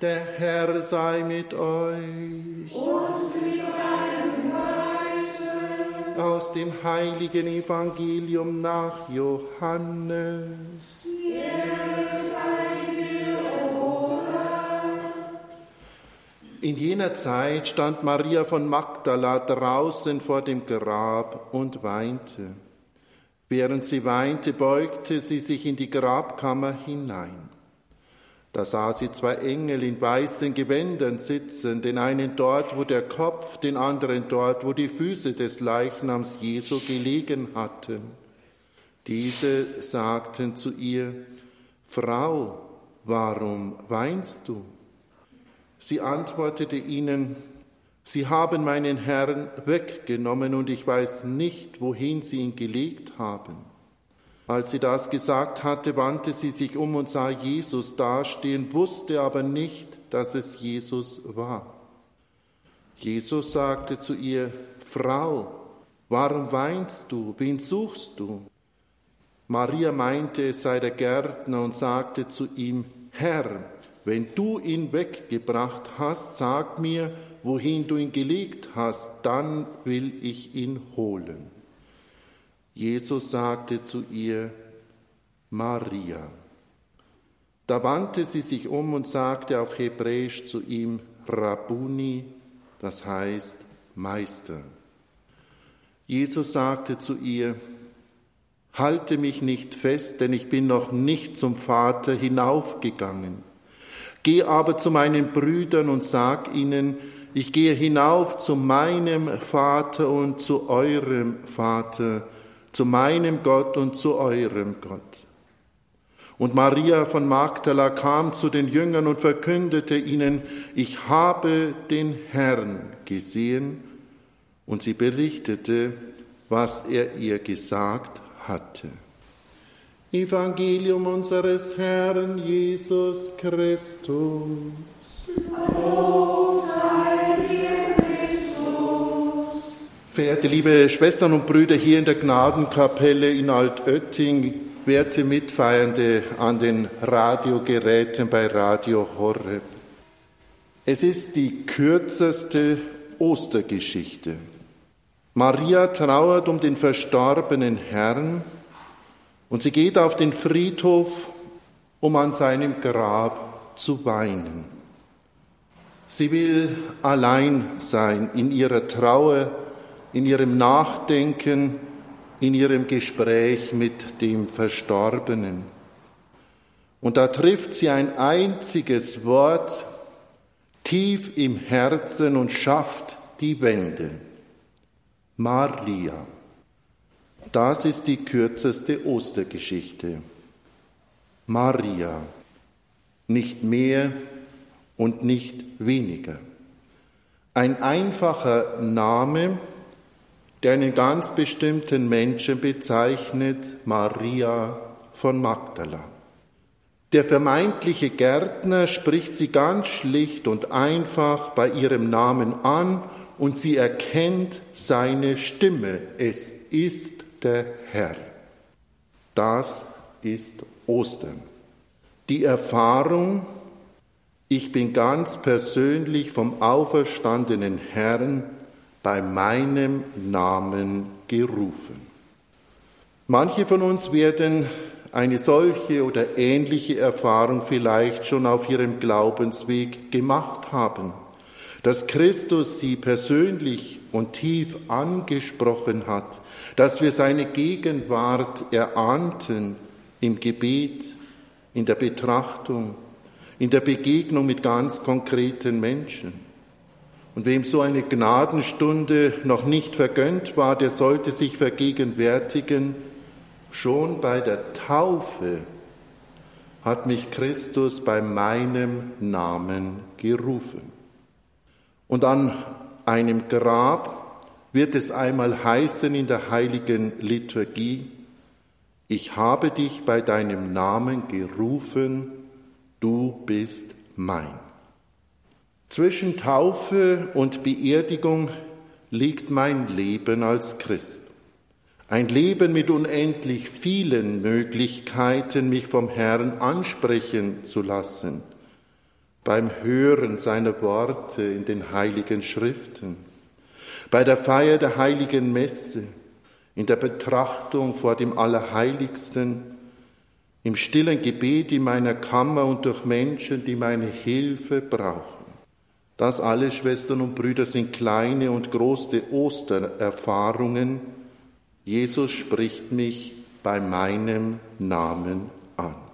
Der Herr sei mit euch. Und mit deinem Geiste. Aus dem heiligen Evangelium nach Johannes. In jener Zeit stand Maria von Magdala draußen vor dem Grab und weinte. Während sie weinte, beugte sie sich in die Grabkammer hinein. Da sah sie zwei Engel in weißen Gewändern sitzen, den einen dort, wo der Kopf, den anderen dort, wo die Füße des Leichnams Jesu gelegen hatten. Diese sagten zu ihr, Frau, warum weinst du? Sie antwortete ihnen, Sie haben meinen Herrn weggenommen und ich weiß nicht, wohin Sie ihn gelegt haben. Als sie das gesagt hatte, wandte sie sich um und sah Jesus dastehen, wusste aber nicht, dass es Jesus war. Jesus sagte zu ihr, Frau, warum weinst du? Wen suchst du? Maria meinte, es sei der Gärtner und sagte zu ihm, Herr, wenn du ihn weggebracht hast, sag mir, wohin du ihn gelegt hast, dann will ich ihn holen. Jesus sagte zu ihr, Maria. Da wandte sie sich um und sagte auf Hebräisch zu ihm, Rabuni, das heißt Meister. Jesus sagte zu ihr, Halte mich nicht fest, denn ich bin noch nicht zum Vater hinaufgegangen. Geh aber zu meinen Brüdern und sag ihnen, ich gehe hinauf zu meinem Vater und zu eurem Vater, zu meinem Gott und zu eurem Gott. Und Maria von Magdala kam zu den Jüngern und verkündete ihnen, ich habe den Herrn gesehen, und sie berichtete, was er ihr gesagt hatte. Evangelium unseres Herrn Jesus Christus. Lob sei. Verehrte liebe Schwestern und Brüder hier in der Gnadenkapelle in Altötting, werte Mitfeiernde an den Radiogeräten bei Radio Horeb. Es ist die kürzeste Ostergeschichte. Maria trauert um den verstorbenen Herrn, und sie geht auf den Friedhof, um an seinem Grab zu weinen. Sie will allein sein in ihrer Trauer, in ihrem Nachdenken, in ihrem Gespräch mit dem Verstorbenen. Und da trifft sie ein einziges Wort tief im Herzen und schafft die Wende. Maria. Das ist die kürzeste Ostergeschichte. Maria, nicht mehr und nicht weniger. Ein einfacher Name, der einen ganz bestimmten Menschen bezeichnet, Maria von Magdala. Der vermeintliche Gärtner spricht sie ganz schlicht und einfach bei ihrem Namen an und sie erkennt seine Stimme. Es ist der Herr. Das ist Ostern. Die Erfahrung, ich bin ganz persönlich vom auferstandenen Herrn bei meinem Namen gerufen. Manche von uns werden eine solche oder ähnliche Erfahrung vielleicht schon auf ihrem Glaubensweg gemacht haben, dass Christus sie persönlich und tief angesprochen hat, dass wir seine Gegenwart erahnten im Gebet, in der Betrachtung, in der Begegnung mit ganz konkreten Menschen. Und wem so eine Gnadenstunde noch nicht vergönnt war, der sollte sich vergegenwärtigen, schon bei der Taufe hat mich Christus bei meinem Namen gerufen. Und an einem Grab wird es einmal heißen in der heiligen Liturgie, ich habe dich bei deinem Namen gerufen, du bist mein. Zwischen Taufe und Beerdigung liegt mein Leben als Christ. Ein Leben mit unendlich vielen Möglichkeiten, mich vom Herrn ansprechen zu lassen. beim Hören seiner Worte in den heiligen Schriften, bei der Feier der heiligen Messe, in der Betrachtung vor dem Allerheiligsten, im stillen Gebet in meiner Kammer und durch Menschen, die meine Hilfe brauchen. Das alles, Schwestern und Brüder, sind kleine und große Ostererfahrungen. Jesus spricht mich bei meinem Namen an.